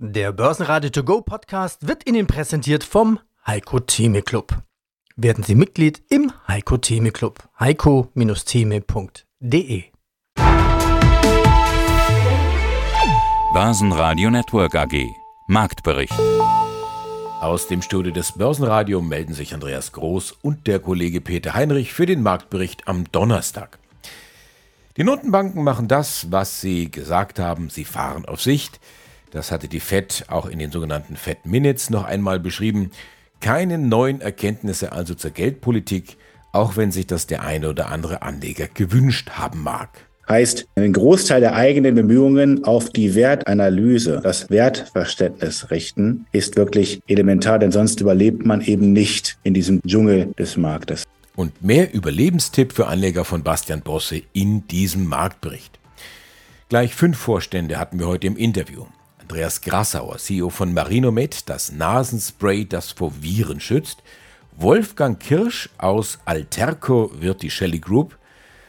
Der Börsenradio To Go Podcast wird Ihnen präsentiert vom Heiko Theme Club. Werden Sie Mitglied im Heiko Theme Club. heiko-theme.de Börsenradio Network AG Marktbericht Aus dem Studio des Börsenradio melden sich Andreas Groß und der Kollege Peter Heinrich für den Marktbericht am Donnerstag. Die Notenbanken machen das, was sie gesagt haben, sie fahren auf Sicht. Das hatte die Fed auch in den sogenannten Fed Minutes noch einmal beschrieben. Keine neuen Erkenntnisse also zur Geldpolitik, auch wenn sich das der eine oder andere Anleger gewünscht haben mag. Heißt, einen Großteil der eigenen Bemühungen auf die Wertanalyse, das Wertverständnis richten, ist wirklich elementar, denn sonst überlebt man eben nicht in diesem Dschungel des Marktes. Und mehr Überlebenstipp für Anleger von Bastian Bosse in diesem Marktbericht. Gleich fünf Vorstände hatten wir heute im Interview. Andreas Grassauer, CEO von Marinomed, das Nasenspray, das vor Viren schützt. Wolfgang Kirsch aus Alterco wird die Shelley Group.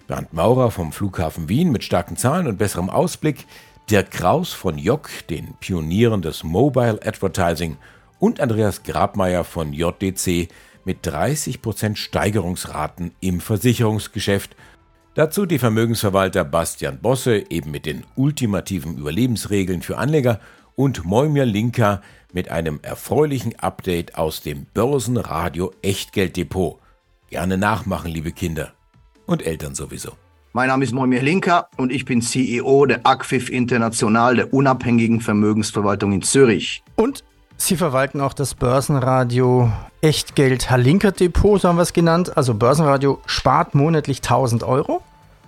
Bernd Maurer vom Flughafen Wien mit starken Zahlen und besserem Ausblick. Dirk Kraus von Jock, den Pionieren des Mobile Advertising. Und Andreas Grabmeier von JDC mit 30% Steigerungsraten im Versicherungsgeschäft Dazu die Vermögensverwalter Bastian Bosse eben mit den ultimativen Überlebensregeln für Anleger und Moimir Linka mit einem erfreulichen Update aus dem Börsenradio Echtgelddepot. Gerne nachmachen, liebe Kinder. Und Eltern sowieso. Mein Name ist Moimir Linka und ich bin CEO der ACFIF International, der unabhängigen Vermögensverwaltung in Zürich. Und Sie verwalten auch das Börsenradio Echtgeld Halinker Depot, so haben wir es genannt. Also Börsenradio spart monatlich 1000 Euro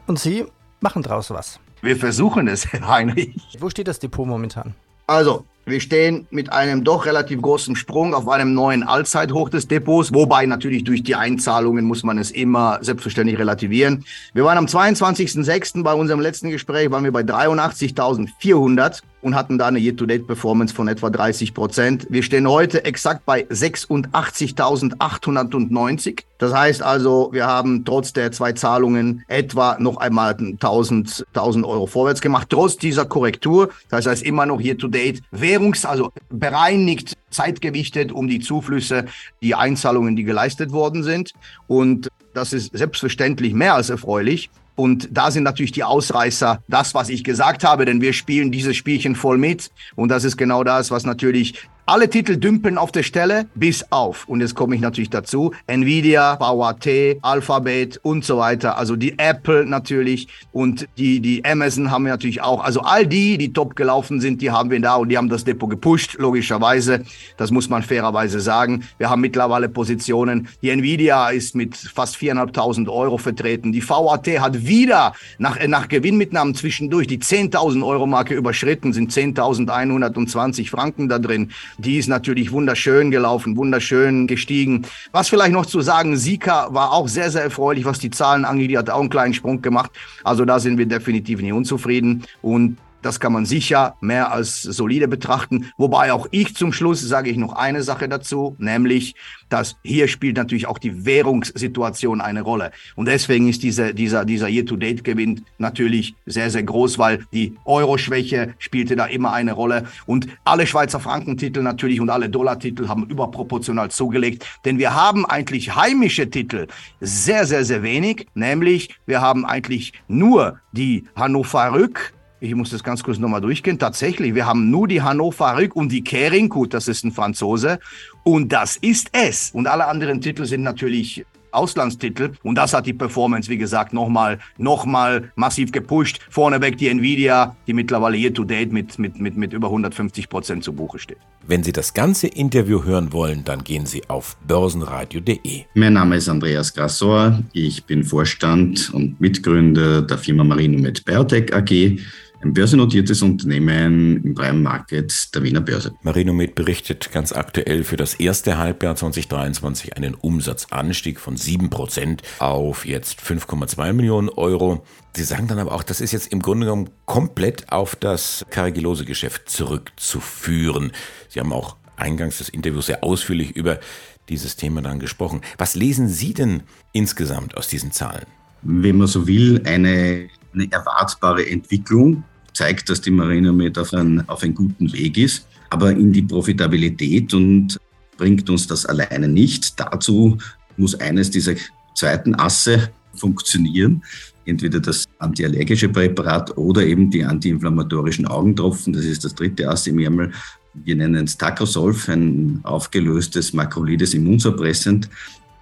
und Sie machen draus was. Wir versuchen es, Herr Heinrich. Wo steht das Depot momentan? Also, wir stehen mit einem doch relativ großen Sprung auf einem neuen Allzeithoch des Depots, wobei natürlich durch die Einzahlungen muss man es immer selbstverständlich relativieren. Wir waren am 22.06. bei unserem letzten Gespräch, waren wir bei 83.400 und hatten da eine Year-to-Date-Performance von etwa 30 Prozent. Wir stehen heute exakt bei 86.890. Das heißt also, wir haben trotz der zwei Zahlungen etwa noch einmal 1000, 1000 Euro vorwärts gemacht, trotz dieser Korrektur. Das heißt immer noch Year-to-Date Währungs-, also bereinigt, zeitgewichtet um die Zuflüsse, die Einzahlungen, die geleistet worden sind. Und das ist selbstverständlich mehr als erfreulich. Und da sind natürlich die Ausreißer das, was ich gesagt habe, denn wir spielen dieses Spielchen voll mit. Und das ist genau das, was natürlich alle Titel dümpeln auf der Stelle, bis auf, und jetzt komme ich natürlich dazu, Nvidia, VAT, Alphabet und so weiter. Also die Apple natürlich und die, die Amazon haben wir natürlich auch. Also all die, die top gelaufen sind, die haben wir da und die haben das Depot gepusht, logischerweise. Das muss man fairerweise sagen. Wir haben mittlerweile Positionen. Die Nvidia ist mit fast 4.500 Euro vertreten. Die VAT hat wieder nach, nach Gewinnmitnahmen zwischendurch die 10.000 Euro Marke überschritten, sind 10.120 Franken da drin. Die ist natürlich wunderschön gelaufen, wunderschön gestiegen. Was vielleicht noch zu sagen, Sika war auch sehr, sehr erfreulich, was die Zahlen angeht. Die hat auch einen kleinen Sprung gemacht. Also da sind wir definitiv nicht unzufrieden. Und das kann man sicher mehr als solide betrachten. Wobei auch ich zum Schluss sage ich noch eine Sache dazu, nämlich, dass hier spielt natürlich auch die Währungssituation eine Rolle. Und deswegen ist diese, dieser, dieser Year-to-Date-Gewinn natürlich sehr, sehr groß, weil die Euro-Schwäche spielte da immer eine Rolle. Und alle Schweizer Frankentitel natürlich und alle Dollar-Titel haben überproportional zugelegt. Denn wir haben eigentlich heimische Titel sehr, sehr, sehr wenig. Nämlich, wir haben eigentlich nur die Hannover Rück, ich muss das ganz kurz nochmal durchgehen. Tatsächlich, wir haben nur die Hannover Rück und die Kering. Gut, das ist ein Franzose. Und das ist es. Und alle anderen Titel sind natürlich Auslandstitel. Und das hat die Performance, wie gesagt, nochmal noch mal massiv gepusht. Vorneweg die Nvidia, die mittlerweile year to date mit, mit, mit, mit über 150 Prozent zu Buche steht. Wenn Sie das ganze Interview hören wollen, dann gehen Sie auf börsenradio.de. Mein Name ist Andreas Grassor. Ich bin Vorstand und Mitgründer der Firma Marino mit Biotech AG ein börsennotiertes Unternehmen im Prime Market der Wiener Börse. Marinomed berichtet ganz aktuell für das erste Halbjahr 2023 einen Umsatzanstieg von 7% auf jetzt 5,2 Millionen Euro. Sie sagen dann aber auch, das ist jetzt im Grunde genommen komplett auf das Carigilose-Geschäft zurückzuführen. Sie haben auch eingangs des Interviews sehr ausführlich über dieses Thema dann gesprochen. Was lesen Sie denn insgesamt aus diesen Zahlen? Wenn man so will, eine, eine erwartbare Entwicklung zeigt, dass die Marine mit auf, ein, auf einem guten Weg ist. aber in die Profitabilität und bringt uns das alleine nicht. Dazu muss eines dieser zweiten Asse funktionieren. Entweder das antiallergische Präparat oder eben die antiinflammatorischen Augentropfen. Das ist das dritte Ass im Ärmel. Wir nennen es Tacrosolf, ein aufgelöstes makrolides Immunsuppressant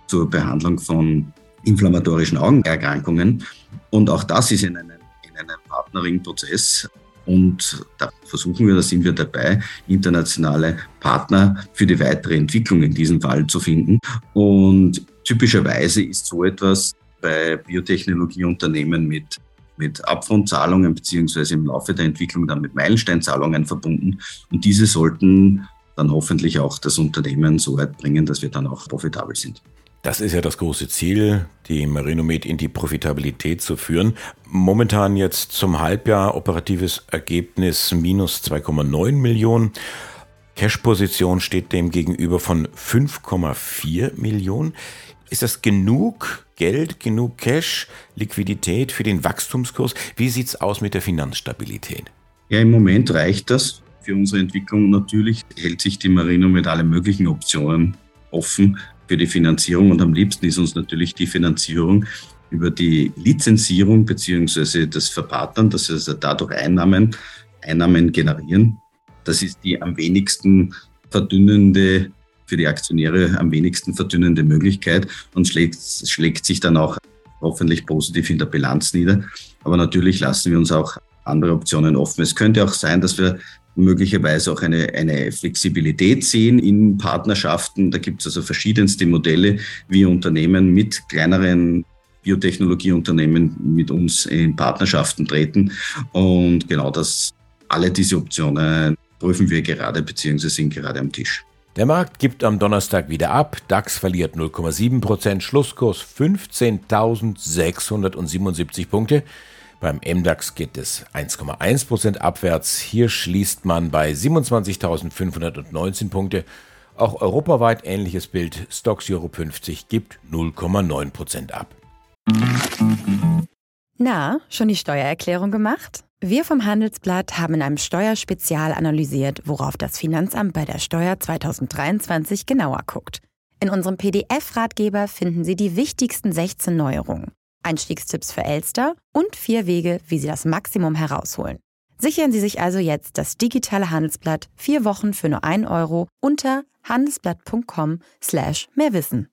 zur Behandlung von inflammatorischen Augenerkrankungen. Und auch das ist in einem, in einem Partnering-Prozess. Und da versuchen wir, da sind wir dabei, internationale Partner für die weitere Entwicklung in diesem Fall zu finden. Und typischerweise ist so etwas bei Biotechnologieunternehmen mit mit Upfront-Zahlungen beziehungsweise im Laufe der Entwicklung dann mit Meilensteinzahlungen verbunden. Und diese sollten dann hoffentlich auch das Unternehmen so weit bringen, dass wir dann auch profitabel sind. Das ist ja das große Ziel, die Marinomed in die Profitabilität zu führen. Momentan jetzt zum Halbjahr operatives Ergebnis minus 2,9 Millionen. Cash-Position steht dem gegenüber von 5,4 Millionen. Ist das genug Geld, genug Cash, Liquidität für den Wachstumskurs? Wie sieht es aus mit der Finanzstabilität? Ja, im Moment reicht das für unsere Entwicklung. Natürlich hält sich die Marino mit allen möglichen Optionen offen für die Finanzierung und am liebsten ist uns natürlich die Finanzierung über die Lizenzierung beziehungsweise das Verpartnern, dass also dadurch Einnahmen, Einnahmen generieren. Das ist die am wenigsten verdünnende für die Aktionäre am wenigsten verdünnende Möglichkeit und schlägt, schlägt sich dann auch hoffentlich positiv in der Bilanz nieder. Aber natürlich lassen wir uns auch andere Optionen offen. Es könnte auch sein, dass wir möglicherweise auch eine, eine Flexibilität sehen in Partnerschaften. Da gibt es also verschiedenste Modelle, wie Unternehmen mit kleineren Biotechnologieunternehmen mit uns in Partnerschaften treten. Und genau das, alle diese Optionen prüfen wir gerade bzw. sind gerade am Tisch. Der Markt gibt am Donnerstag wieder ab. DAX verliert 0,7%, Schlusskurs 15.677 Punkte. Beim MDAX geht es 1,1% abwärts. Hier schließt man bei 27.519 Punkte. Auch europaweit ähnliches Bild. Stocks Euro 50 gibt 0,9% ab. Na, schon die Steuererklärung gemacht? Wir vom Handelsblatt haben in einem Steuerspezial analysiert, worauf das Finanzamt bei der Steuer 2023 genauer guckt. In unserem PDF-Ratgeber finden Sie die wichtigsten 16 Neuerungen, Einstiegstipps für Elster und vier Wege, wie Sie das Maximum herausholen. Sichern Sie sich also jetzt das digitale Handelsblatt vier Wochen für nur 1 Euro unter handelsblatt.com slash mehrwissen.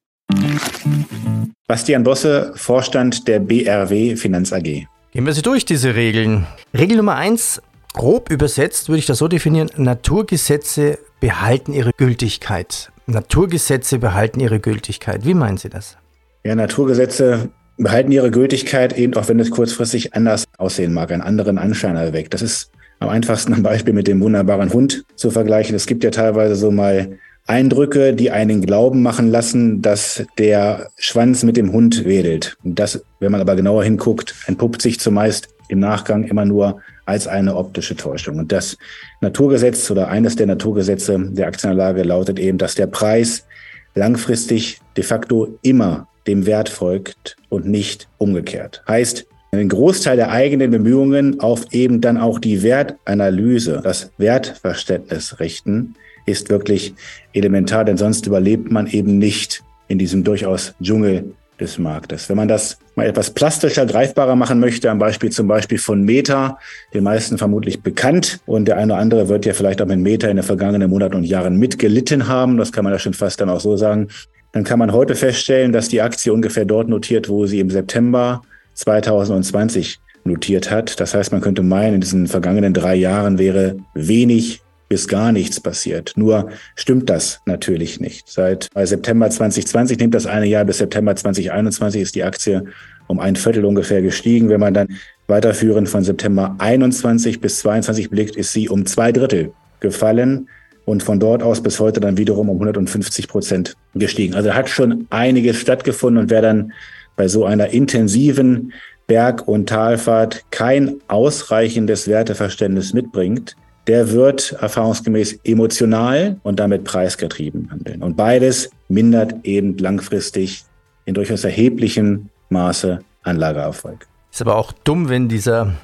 Bastian Bosse, Vorstand der BRW Finanz AG. Gehen wir sie durch, diese Regeln. Regel Nummer eins, grob übersetzt würde ich das so definieren, Naturgesetze behalten ihre Gültigkeit. Naturgesetze behalten ihre Gültigkeit. Wie meinen Sie das? Ja, Naturgesetze behalten ihre Gültigkeit, eben auch wenn es kurzfristig anders aussehen mag, einen anderen Anschein erweckt. Das ist am einfachsten ein Beispiel mit dem wunderbaren Hund zu vergleichen. Es gibt ja teilweise so mal Eindrücke, die einen glauben machen lassen, dass der Schwanz mit dem Hund wedelt. Das, wenn man aber genauer hinguckt, entpuppt sich zumeist im Nachgang immer nur als eine optische Täuschung. Und das Naturgesetz oder eines der Naturgesetze der Aktienanlage lautet eben, dass der Preis langfristig de facto immer dem Wert folgt und nicht umgekehrt. Heißt, einen Großteil der eigenen Bemühungen auf eben dann auch die Wertanalyse, das Wertverständnis richten, ist wirklich elementar, denn sonst überlebt man eben nicht in diesem durchaus Dschungel des Marktes. Wenn man das mal etwas plastischer, greifbarer machen möchte, am Beispiel zum Beispiel von Meta, den meisten vermutlich bekannt und der eine oder andere wird ja vielleicht auch mit Meta in den vergangenen Monaten und Jahren mitgelitten haben, das kann man ja schon fast dann auch so sagen, dann kann man heute feststellen, dass die Aktie ungefähr dort notiert, wo sie im September 2020 notiert hat. Das heißt, man könnte meinen, in diesen vergangenen drei Jahren wäre wenig bis gar nichts passiert. Nur stimmt das natürlich nicht. Seit September 2020 nimmt das eine Jahr bis September 2021 ist die Aktie um ein Viertel ungefähr gestiegen. Wenn man dann weiterführend von September 21 bis 22 blickt, ist sie um zwei Drittel gefallen und von dort aus bis heute dann wiederum um 150 Prozent gestiegen. Also hat schon einiges stattgefunden und wer dann bei so einer intensiven Berg- und Talfahrt kein ausreichendes Werteverständnis mitbringt, der wird erfahrungsgemäß emotional und damit preisgetrieben handeln. Und beides mindert eben langfristig in durchaus erheblichem Maße Anlageerfolg. Ist aber auch dumm, wenn dieser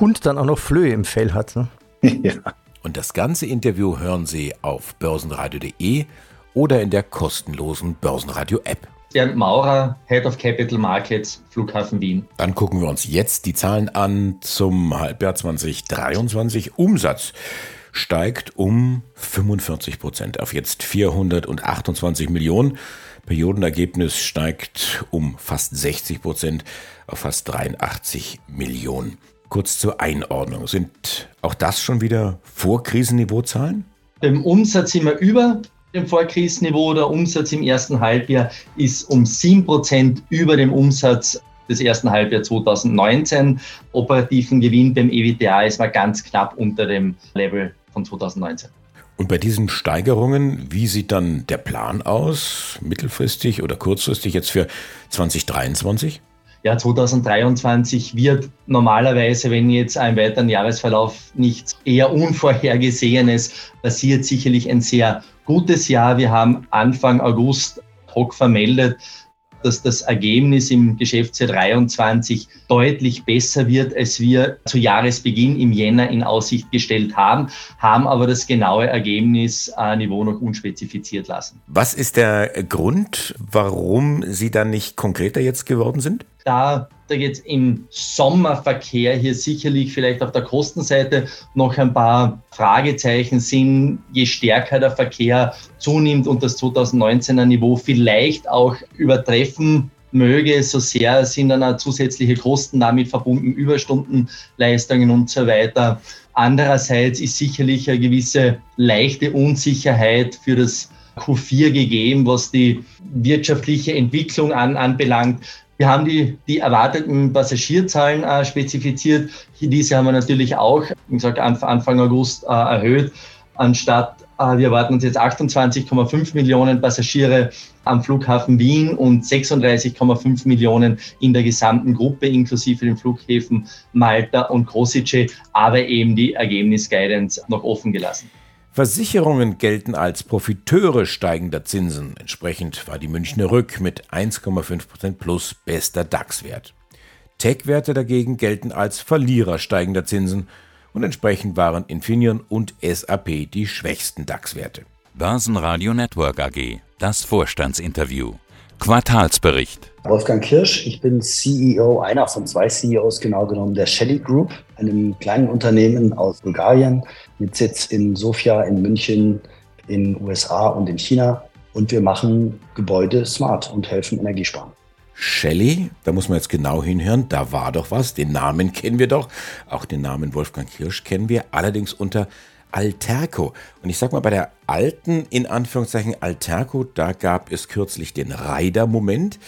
Hund dann auch noch Flöhe im Fell hat. Ne? ja. Und das ganze Interview hören Sie auf börsenradio.de oder in der kostenlosen Börsenradio-App. Bernd Maurer, Head of Capital Markets, Flughafen Wien. Dann gucken wir uns jetzt die Zahlen an zum Halbjahr 2023. Umsatz steigt um 45 Prozent auf jetzt 428 Millionen. Periodenergebnis steigt um fast 60 Prozent auf fast 83 Millionen. Kurz zur Einordnung. Sind auch das schon wieder Vorkrisenniveauzahlen? Im Umsatz sind wir über dem Vorkrisenniveau. Der Umsatz im ersten Halbjahr ist um 7% über dem Umsatz des ersten Halbjahres 2019. Operativen Gewinn beim EWTA ist mal ganz knapp unter dem Level von 2019. Und bei diesen Steigerungen, wie sieht dann der Plan aus, mittelfristig oder kurzfristig jetzt für 2023? Ja, 2023 wird normalerweise, wenn jetzt ein weiteren Jahresverlauf nichts eher Unvorhergesehenes passiert, sicherlich ein sehr gutes Jahr. Wir haben Anfang August hoc vermeldet, dass das Ergebnis im Geschäftsjahr 23 deutlich besser wird, als wir zu Jahresbeginn im Jänner in Aussicht gestellt haben, haben aber das genaue Ergebnisniveau noch unspezifiziert lassen. Was ist der Grund, warum Sie dann nicht konkreter jetzt geworden sind? Da da jetzt im Sommerverkehr hier sicherlich vielleicht auf der Kostenseite noch ein paar Fragezeichen sind, je stärker der Verkehr zunimmt und das 2019er Niveau vielleicht auch übertreffen möge, so sehr sind dann auch zusätzliche Kosten damit verbunden, Überstundenleistungen und so weiter. Andererseits ist sicherlich eine gewisse leichte Unsicherheit für das Q4 gegeben, was die wirtschaftliche Entwicklung an, anbelangt. Wir haben die, die erwarteten Passagierzahlen äh, spezifiziert. Diese haben wir natürlich auch, wie gesagt, Anfang August äh, erhöht. Anstatt, äh, wir erwarten uns jetzt 28,5 Millionen Passagiere am Flughafen Wien und 36,5 Millionen in der gesamten Gruppe, inklusive den Flughäfen Malta und Kosice, aber eben die Ergebnisguidance noch offen gelassen. Versicherungen gelten als Profiteure steigender Zinsen. Entsprechend war die Münchner Rück mit 1,5% plus bester DAX-Wert. Tech-Werte dagegen gelten als Verlierer steigender Zinsen und entsprechend waren Infineon und SAP die schwächsten DAX-Werte. Börsenradio Network AG, das Vorstandsinterview. Quartalsbericht. Wolfgang Kirsch, ich bin CEO, einer von zwei CEOs genau genommen der Shelly Group, einem kleinen Unternehmen aus Bulgarien mit Sitz in Sofia, in München, in USA und in China. Und wir machen Gebäude smart und helfen Energiesparen. Shelley, da muss man jetzt genau hinhören, da war doch was, den Namen kennen wir doch, auch den Namen Wolfgang Kirsch kennen wir, allerdings unter Alterco. Und ich sag mal, bei der alten, in Anführungszeichen, Alterco, da gab es kürzlich den Reider-Moment.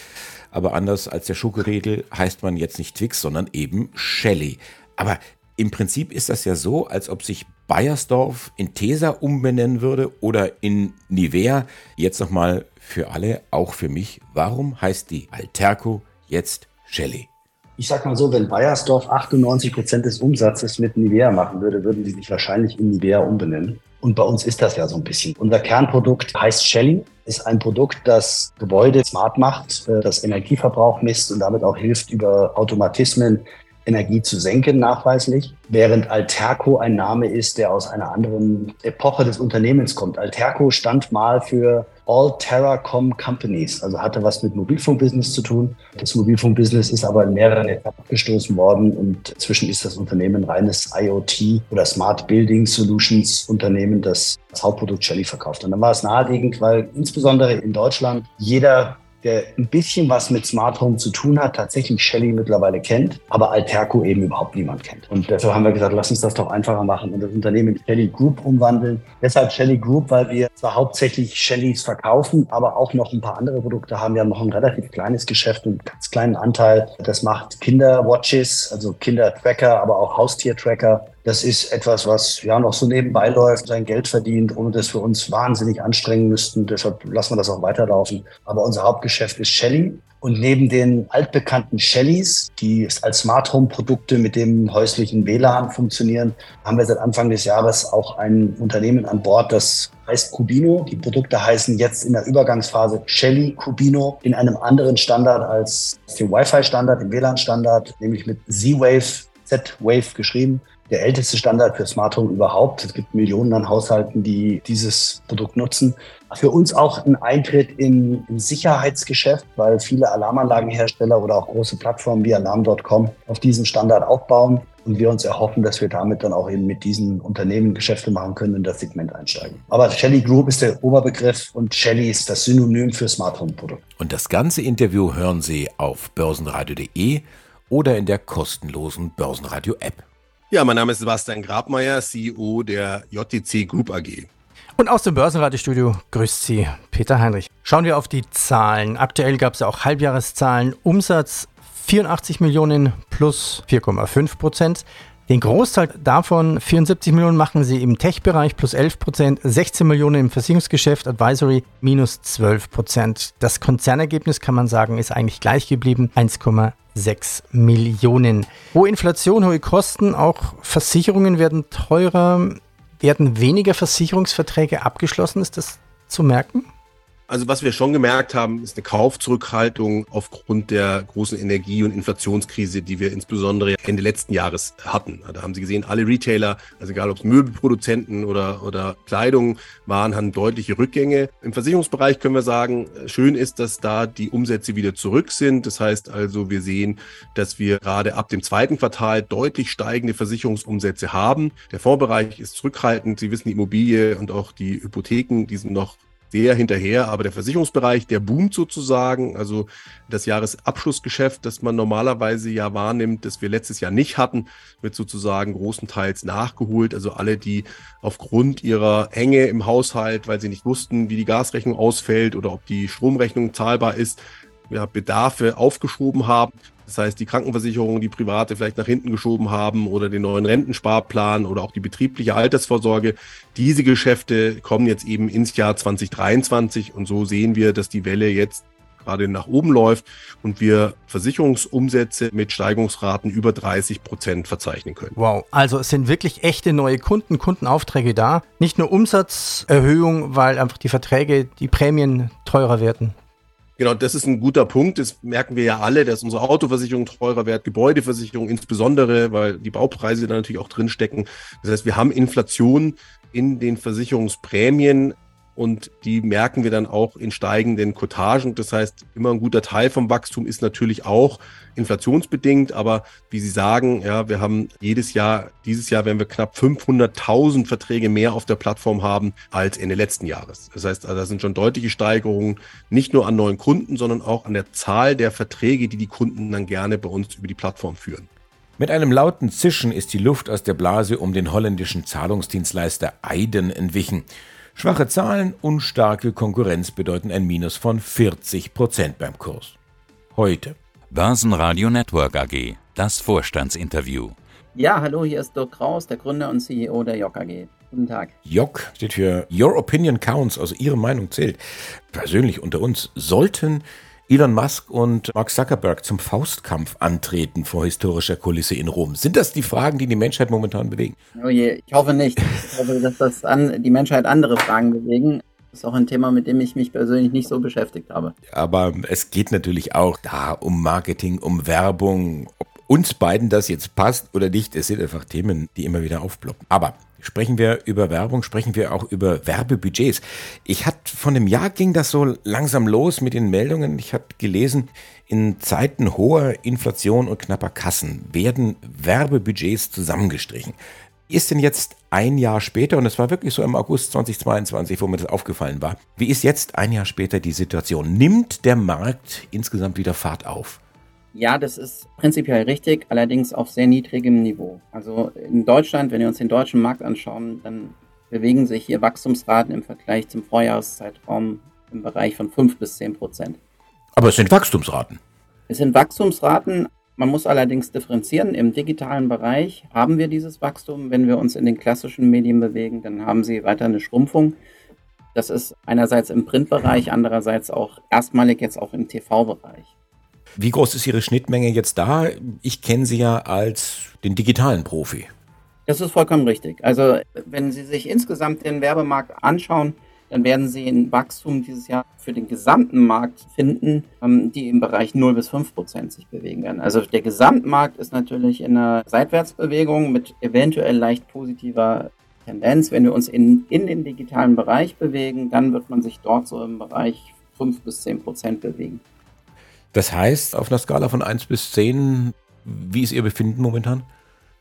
Aber anders als der Schokoriegel heißt man jetzt nicht Twix, sondern eben Shelly. Aber im Prinzip ist das ja so, als ob sich Bayersdorf in Tesa umbenennen würde oder in Nivea. Jetzt nochmal für alle, auch für mich. Warum heißt die Alterco jetzt Shelly? Ich sag mal so, wenn Bayersdorf 98 Prozent des Umsatzes mit Nivea machen würde, würden sie sich wahrscheinlich in Nivea umbenennen. Und bei uns ist das ja so ein bisschen. Unser Kernprodukt heißt Shelly, ist ein Produkt, das Gebäude smart macht, äh, das Energieverbrauch misst und damit auch hilft, über Automatismen Energie zu senken, nachweislich. Während Alterco ein Name ist, der aus einer anderen Epoche des Unternehmens kommt. Alterco stand mal für All Terracom Companies, also hatte was mit Mobilfunkbusiness zu tun. Das Mobilfunkbusiness ist aber in mehreren Etappen abgestoßen worden und inzwischen ist das Unternehmen reines IoT oder Smart Building Solutions Unternehmen, das das Hauptprodukt Shelly verkauft. Und dann war es naheliegend, weil insbesondere in Deutschland jeder der ein bisschen was mit Smart Home zu tun hat, tatsächlich Shelly mittlerweile kennt, aber Alterco eben überhaupt niemand kennt. Und deshalb haben wir gesagt, lass uns das doch einfacher machen und das Unternehmen Shelly Group umwandeln. Deshalb Shelly Group, weil wir zwar hauptsächlich Shellys verkaufen, aber auch noch ein paar andere Produkte haben. Wir haben noch ein relativ kleines Geschäft, einen ganz kleinen Anteil. Das macht Kinderwatches, also Kindertracker, aber auch Haustiertracker das ist etwas, was ja noch so nebenbei läuft, sein Geld verdient, ohne dass wir uns wahnsinnig anstrengen müssten. Deshalb lassen wir das auch weiterlaufen. Aber unser Hauptgeschäft ist Shelly. Und neben den altbekannten Shellys, die als Smart Home Produkte mit dem häuslichen WLAN funktionieren, haben wir seit Anfang des Jahres auch ein Unternehmen an Bord, das heißt Cubino. Die Produkte heißen jetzt in der Übergangsphase Shelly Cubino in einem anderen Standard als dem Wi-Fi Standard, dem WLAN Standard, nämlich mit Z-Wave Z-Wave geschrieben. Der älteste Standard für Smart Home überhaupt. Es gibt Millionen an Haushalten, die dieses Produkt nutzen. Für uns auch ein Eintritt im, im Sicherheitsgeschäft, weil viele Alarmanlagenhersteller oder auch große Plattformen wie Alarm.com auf diesem Standard aufbauen und wir uns erhoffen, dass wir damit dann auch eben mit diesen Unternehmen Geschäfte machen können und in das Segment einsteigen. Aber Shelly Group ist der Oberbegriff und Shelly ist das Synonym für Smartphone-Produkt. Und das ganze Interview hören Sie auf börsenradio.de oder in der kostenlosen Börsenradio-App. Ja, mein Name ist Sebastian Grabmeier, CEO der JTC Group AG. Und aus dem Börsenradiostudio grüßt Sie Peter Heinrich. Schauen wir auf die Zahlen. Aktuell gab es auch Halbjahreszahlen. Umsatz 84 Millionen plus 4,5 Prozent. Den Großteil davon, 74 Millionen, machen sie im Tech-Bereich plus 11 Prozent, 16 Millionen im Versicherungsgeschäft, Advisory minus 12 Prozent. Das Konzernergebnis kann man sagen, ist eigentlich gleich geblieben, 1,6 Millionen. Hohe Inflation, hohe Kosten, auch Versicherungen werden teurer. Werden weniger Versicherungsverträge abgeschlossen? Ist das zu merken? Also was wir schon gemerkt haben, ist eine Kaufzurückhaltung aufgrund der großen Energie- und Inflationskrise, die wir insbesondere Ende letzten Jahres hatten. Da haben Sie gesehen, alle Retailer, also egal ob es Möbelproduzenten oder, oder Kleidung waren, haben deutliche Rückgänge. Im Versicherungsbereich können wir sagen, schön ist, dass da die Umsätze wieder zurück sind. Das heißt also, wir sehen, dass wir gerade ab dem zweiten Quartal deutlich steigende Versicherungsumsätze haben. Der Fondsbereich ist zurückhaltend. Sie wissen, die Immobilie und auch die Hypotheken, die sind noch sehr hinterher, aber der Versicherungsbereich, der boomt sozusagen. Also das Jahresabschlussgeschäft, das man normalerweise ja wahrnimmt, das wir letztes Jahr nicht hatten, wird sozusagen großenteils nachgeholt. Also alle, die aufgrund ihrer Enge im Haushalt, weil sie nicht wussten, wie die Gasrechnung ausfällt oder ob die Stromrechnung zahlbar ist, ja, Bedarfe aufgeschoben haben, das heißt, die Krankenversicherung, die private vielleicht nach hinten geschoben haben oder den neuen Rentensparplan oder auch die betriebliche Altersvorsorge. Diese Geschäfte kommen jetzt eben ins Jahr 2023 und so sehen wir, dass die Welle jetzt gerade nach oben läuft und wir Versicherungsumsätze mit Steigungsraten über 30 Prozent verzeichnen können. Wow, also es sind wirklich echte neue Kunden, Kundenaufträge da. Nicht nur Umsatzerhöhung, weil einfach die Verträge, die Prämien teurer werden. Genau, das ist ein guter Punkt. Das merken wir ja alle, dass unsere Autoversicherung teurer wird, Gebäudeversicherung insbesondere, weil die Baupreise da natürlich auch drinstecken. Das heißt, wir haben Inflation in den Versicherungsprämien und die merken wir dann auch in steigenden Kotagen. Das heißt, immer ein guter Teil vom Wachstum ist natürlich auch inflationsbedingt, aber wie Sie sagen, ja, wir haben jedes Jahr, dieses Jahr werden wir knapp 500.000 Verträge mehr auf der Plattform haben als Ende letzten Jahres. Das heißt, also, da sind schon deutliche Steigerungen, nicht nur an neuen Kunden, sondern auch an der Zahl der Verträge, die die Kunden dann gerne bei uns über die Plattform führen. Mit einem lauten Zischen ist die Luft aus der Blase um den holländischen Zahlungsdienstleister Eiden entwichen. Schwache Zahlen und starke Konkurrenz bedeuten ein Minus von 40 Prozent beim Kurs. Heute. Börsenradio Network AG, das Vorstandsinterview. Ja, hallo, hier ist Dirk Kraus, der Gründer und CEO der JOC AG. Guten Tag. JOC steht für Your Opinion Counts, also Ihre Meinung zählt. Persönlich unter uns sollten Elon Musk und Mark Zuckerberg zum Faustkampf antreten vor historischer Kulisse in Rom? Sind das die Fragen, die die Menschheit momentan bewegen? Oh je, ich hoffe nicht. Ich hoffe, dass das an, die Menschheit andere Fragen bewegen. Das ist auch ein Thema, mit dem ich mich persönlich nicht so beschäftigt habe. Aber es geht natürlich auch da um Marketing, um Werbung. Ob uns beiden das jetzt passt oder nicht, es sind einfach Themen, die immer wieder aufploppen. Aber Sprechen wir über Werbung, sprechen wir auch über Werbebudgets. Ich hatte von einem Jahr ging das so langsam los mit den Meldungen. Ich habe gelesen, in Zeiten hoher Inflation und knapper Kassen werden Werbebudgets zusammengestrichen. Ist denn jetzt ein Jahr später, und es war wirklich so im August 2022, wo mir das aufgefallen war, wie ist jetzt ein Jahr später die Situation? Nimmt der Markt insgesamt wieder Fahrt auf? Ja, das ist prinzipiell richtig, allerdings auf sehr niedrigem Niveau. Also in Deutschland, wenn wir uns den deutschen Markt anschauen, dann bewegen sich hier Wachstumsraten im Vergleich zum Vorjahreszeitraum im Bereich von 5 bis 10 Prozent. Aber es sind Wachstumsraten. Es sind Wachstumsraten. Man muss allerdings differenzieren. Im digitalen Bereich haben wir dieses Wachstum. Wenn wir uns in den klassischen Medien bewegen, dann haben sie weiter eine Schrumpfung. Das ist einerseits im Printbereich, andererseits auch erstmalig jetzt auch im TV-Bereich. Wie groß ist Ihre Schnittmenge jetzt da? Ich kenne Sie ja als den digitalen Profi. Das ist vollkommen richtig. Also wenn Sie sich insgesamt den Werbemarkt anschauen, dann werden Sie ein Wachstum dieses Jahr für den gesamten Markt finden, ähm, die im Bereich 0 bis 5 Prozent sich bewegen werden. Also der Gesamtmarkt ist natürlich in einer Seitwärtsbewegung mit eventuell leicht positiver Tendenz. Wenn wir uns in, in den digitalen Bereich bewegen, dann wird man sich dort so im Bereich 5 bis 10 Prozent bewegen. Das heißt, auf einer Skala von 1 bis 10, wie ist Ihr Befinden momentan?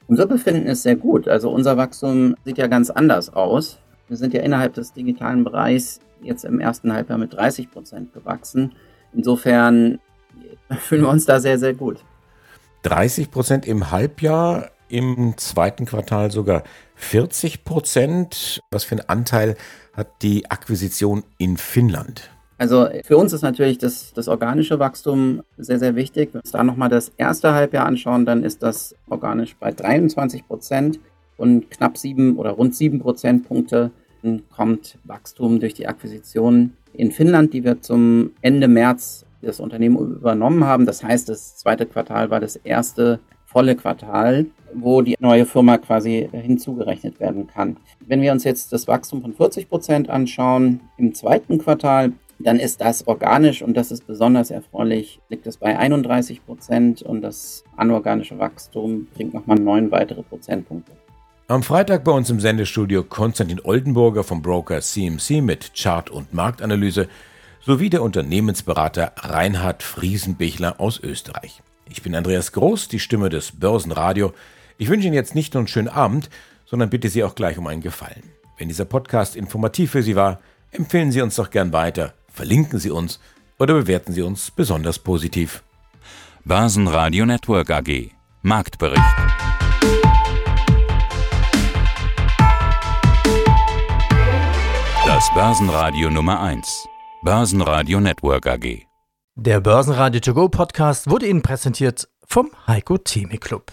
Unser Befinden ist sehr gut. Also unser Wachstum sieht ja ganz anders aus. Wir sind ja innerhalb des digitalen Bereichs jetzt im ersten Halbjahr mit 30 Prozent gewachsen. Insofern fühlen wir uns da sehr, sehr gut. 30 Prozent im Halbjahr, im zweiten Quartal sogar 40 Prozent. Was für einen Anteil hat die Akquisition in Finnland? Also für uns ist natürlich das, das organische Wachstum sehr, sehr wichtig. Wenn wir uns da nochmal das erste Halbjahr anschauen, dann ist das organisch bei 23 Prozent und knapp sieben oder rund sieben Prozentpunkte kommt Wachstum durch die Akquisition in Finnland, die wir zum Ende März das Unternehmen übernommen haben. Das heißt, das zweite Quartal war das erste volle Quartal, wo die neue Firma quasi hinzugerechnet werden kann. Wenn wir uns jetzt das Wachstum von 40 Prozent anschauen im zweiten Quartal, dann ist das organisch und das ist besonders erfreulich, liegt es bei 31 Prozent und das anorganische Wachstum bringt nochmal neun weitere Prozentpunkte. Am Freitag bei uns im Sendestudio Konstantin Oldenburger vom Broker CMC mit Chart- und Marktanalyse sowie der Unternehmensberater Reinhard Friesenbichler aus Österreich. Ich bin Andreas Groß, die Stimme des Börsenradio. Ich wünsche Ihnen jetzt nicht nur einen schönen Abend, sondern bitte Sie auch gleich um einen Gefallen. Wenn dieser Podcast informativ für Sie war, empfehlen Sie uns doch gern weiter, verlinken Sie uns oder bewerten Sie uns besonders positiv. Börsenradio Network AG Marktbericht Das Börsenradio Nummer 1. Börsenradio Network AG. Der Börsenradio To Go Podcast wurde Ihnen präsentiert vom Heiko Theme Club.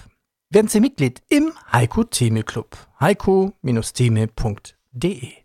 Werden Sie Mitglied im Heiko Theme Club. heiko-theme.de